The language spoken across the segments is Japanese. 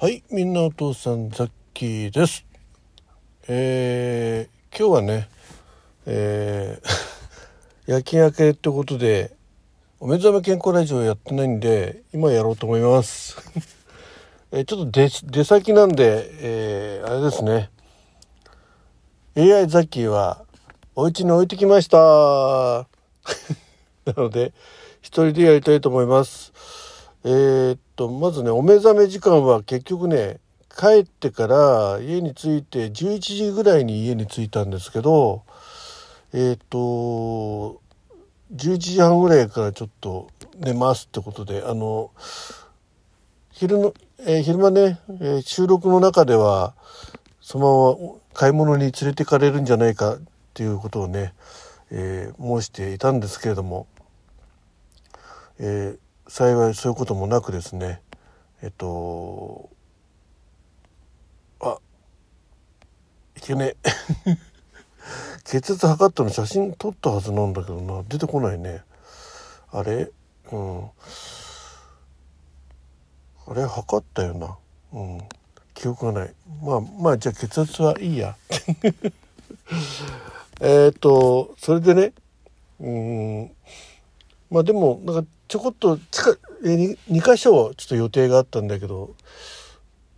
はい、みんなお父さんザッキーです。えー、今日はね、えー、夜勤明けってことで、お目覚め健康ラジオやってないんで、今やろうと思います。えーちょっと出出先なんで、えー、あれですね。AI ザッキーは、お家に置いてきました。なので、一人でやりたいと思います。えーっと、まずね、お目覚め時間は結局ね、帰ってから家に着いて11時ぐらいに家に着いたんですけど、えーっと、11時半ぐらいからちょっと寝ますってことで、あの、昼の、えー昼間ね、えー収録の中では、そのまま買い物に連れてかれるんじゃないかっていうことをね、えー申していたんですけれども、えー幸いそういうこともなくですねえっとあいけねえ。血圧測ったの写真撮ったはずなんだけどな。出てこないね。あれ？うん。あれ？測ったよな。うん。記憶がない。まあまあじゃあ血圧はいいや。えっとそれでねうん。まあでもなんかちょこっと近えに2箇所ちょっと予定があったんだけど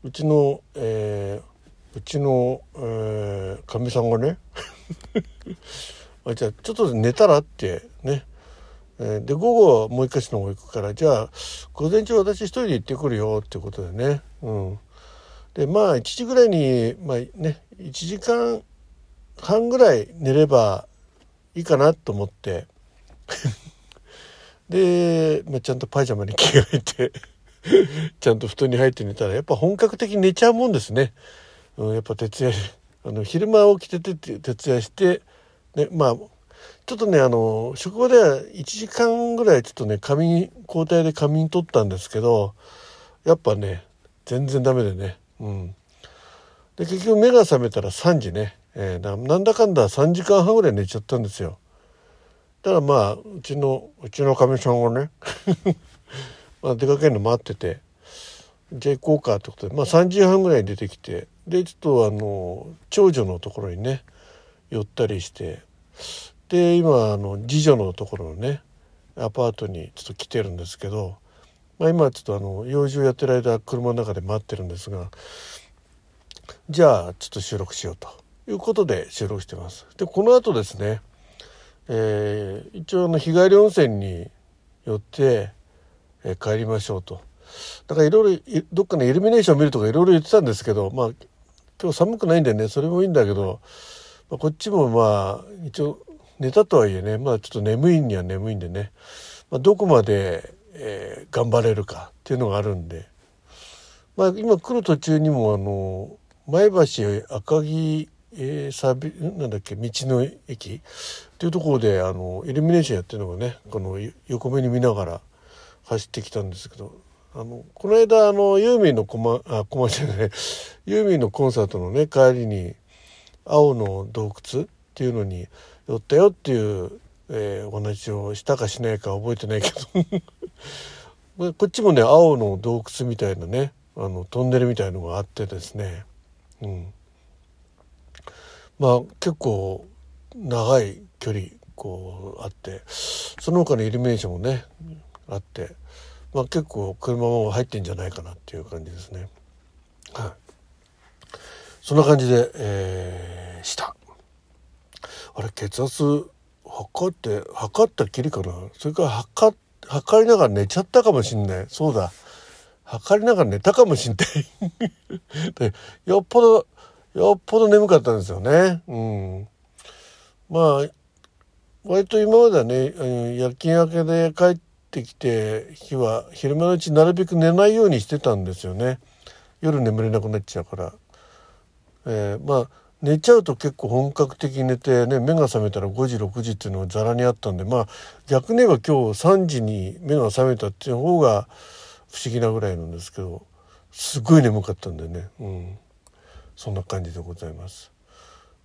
うちの、えーうちのえーかみ、さんがね あじゃあちょっと寝たらってね、で午後はもう一箇所の方行くからじゃあ午前中私一人で行ってくるよってことでね。うん。でまあ1時ぐらいにまあね1時間半ぐらい寝ればいいかなと思って。で、まあ、ちゃんとパジャマに着替えて ちゃんと布団に入って寝たらやっぱ本格的に寝ちゃうもんですね。うん、やっぱ徹夜あの昼間起きてて徹夜して、ね、まあちょっとねあの職場では1時間ぐらいちょっとね仮眠交代で仮眠取ったんですけどやっぱね全然ダメでね。うん、で結局目が覚めたら3時ね、えーなんだかんだ3時間半ぐらい寝ちゃったんですよ。ただまあうちのうちのかみさんがね まあ出かけるの待っててじゃあ行こうかってことでまあ3時半ぐらいに出てきてでちょっとあの長女のところにね寄ったりしてで今あの次女のところのねアパートにちょっと来てるんですけど、まあ、今ちょっとあの用事をやってる間車の中で待ってるんですがじゃあちょっと収録しようということで収録してます。でこの後ですねえー一応の日帰り温泉に寄って、えー帰りましょうと。だからいろいろどっかのイルミネーション見るとかいろいろ言ってたんですけどまあ今日寒くないんでねそれもいいんだけど、まあ、こっちもまあ一応寝たとはいえねまあちょっと眠いんには眠いんでね、まあ、どこまで、えー頑張れるかっていうのがあるんで、まあ、今来る途中にもあの前橋赤城、えーサビなんだっけ道の駅？っていうところであのイルミネーションやってるのがねこの横目に見ながら走ってきたんですけどあのこの間あのユーミンのコマあコマじゃないユーミンのコンサートのね帰りに青の洞窟っていうのに寄ったよっていう、えーお話をしたかしないか覚えてないけど。こっちもね青の洞窟みたいなねあのトンネルみたいのがあってですね。うん。まあ結構長い距離こうあってその他のイルミネーションもねあって、まあ、結構車も入ってんじゃないかなっていう感じですね。はい、そんな感じで、えーした。あれ血圧測って測ったきりかな？それから測測りながら寝ちゃったかもしんない。そうだ。測りながら寝たかもしんない。でよっぽどよっぽど眠かったんですよね。うん。まあ割と今まではね夜勤明けで帰ってきて日は昼間のうちなるべく寝ないようにしてたんですよね。夜眠れなくなっちゃうから、えーまあ寝ちゃうと結構本格的に寝てね目が覚めたら5時6時っていうのがざらにあったんでまあ逆に言えば今日3時に目が覚めたっていう方が不思議なぐらいなんですけどすごい眠かったんでね。うん。そんな感じでございます。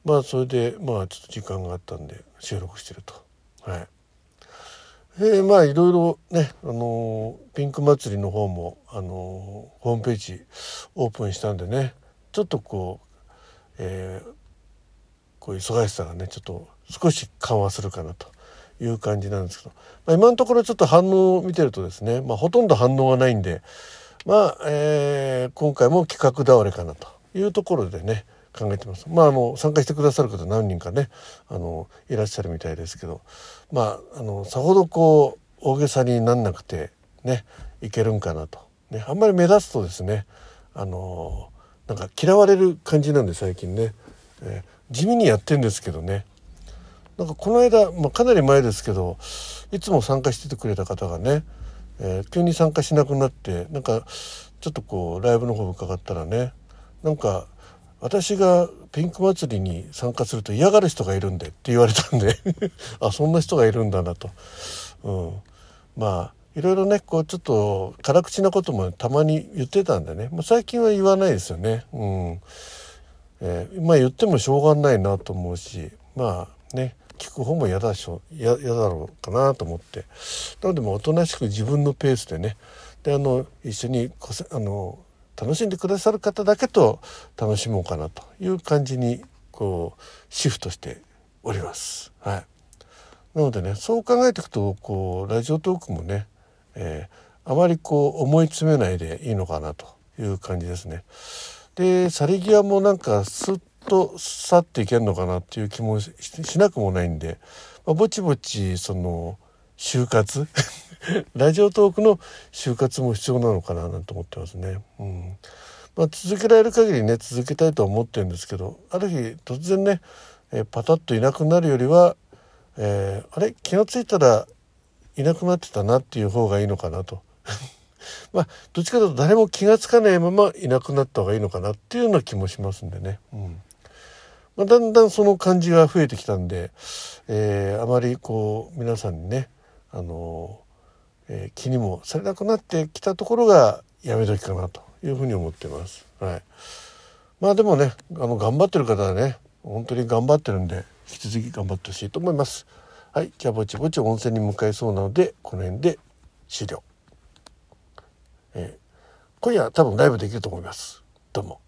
まあそれでまあちょっと時間があったんで収録してると。はい。えー、まあいろいろね、あのー、ピンク祭りの方も、あのー、ホームページオープンしたんでねちょっとこう、えー、こういう忙しさがねちょっと少し緩和するかなという感じなんですけど、まあ、今のところちょっと反応を見てるとですね、まあ、ほとんど反応がないんでまあ、えー、今回も企画倒れかなというところでね考えてます。まあ、あの参加してくださる方何人かねあのいらっしゃるみたいですけど。まああのさほどこう大げさになんなくてねいけるんかなと、ね、あんまり目立つとですねあのなんか嫌われる感じなんで最近ね、えー、地味にやってんですけどね。なんかこの間、まあ、かなり前ですけどいつも参加しててくれた方がね、えー、急に参加しなくなってなんかちょっとこうライブの方伺ったらねなんか私がピンク祭りに参加すると嫌がる人がいるんでって言われたんで あそんな人がいるんだなと、うん、まあいろいろねこうちょっと辛口なこともたまに言ってたんでね、まあ、最近は言わないですよね。うん。えー、まあ言ってもしょうがないなと思うしまあね聞く方も嫌だしょ嫌だろうかなと思って。なのでもおとなしく自分のペースでね。であの一緒にあの楽しんでくださる方だけと楽しもうかなという感じにこうシフトしております。はい、なのでねそう考えていくとこうラジオトークもね、えー、あまりこう思い詰めないでいいのかなという感じですね。で去り際もなんかスッと去っていけるのかなっていう気もしなくもないんで、まあ、ぼちぼちその就活？ラジオトークの就活も必要なのかな？なんて思ってますね。うんまあ、続けられる限りね続けたいとは思ってるんですけどある日突然ね、えー、パタッといなくなるよりは、えー、あれ？気が付いたらいなくなってたなっていう方がいいのかなと。まあどっちかというと誰も気が付かないままいなくなった方がいいのかなっていうような気もしますんでね。うんまあ、だんだんその感じが増えてきたんで、えー、あまりこう皆さんにねあのえー、気にもされなくなってきたところがやめ時かなというふうに思ってます。はい、まあでもねあの頑張ってる方はね本当に頑張ってるんで引き続き頑張ってほしいと思います。はい、じゃあぼちぼち温泉に向かいそうなのでこの辺で終了。えー、今夜多分ライブできると思います。どうも。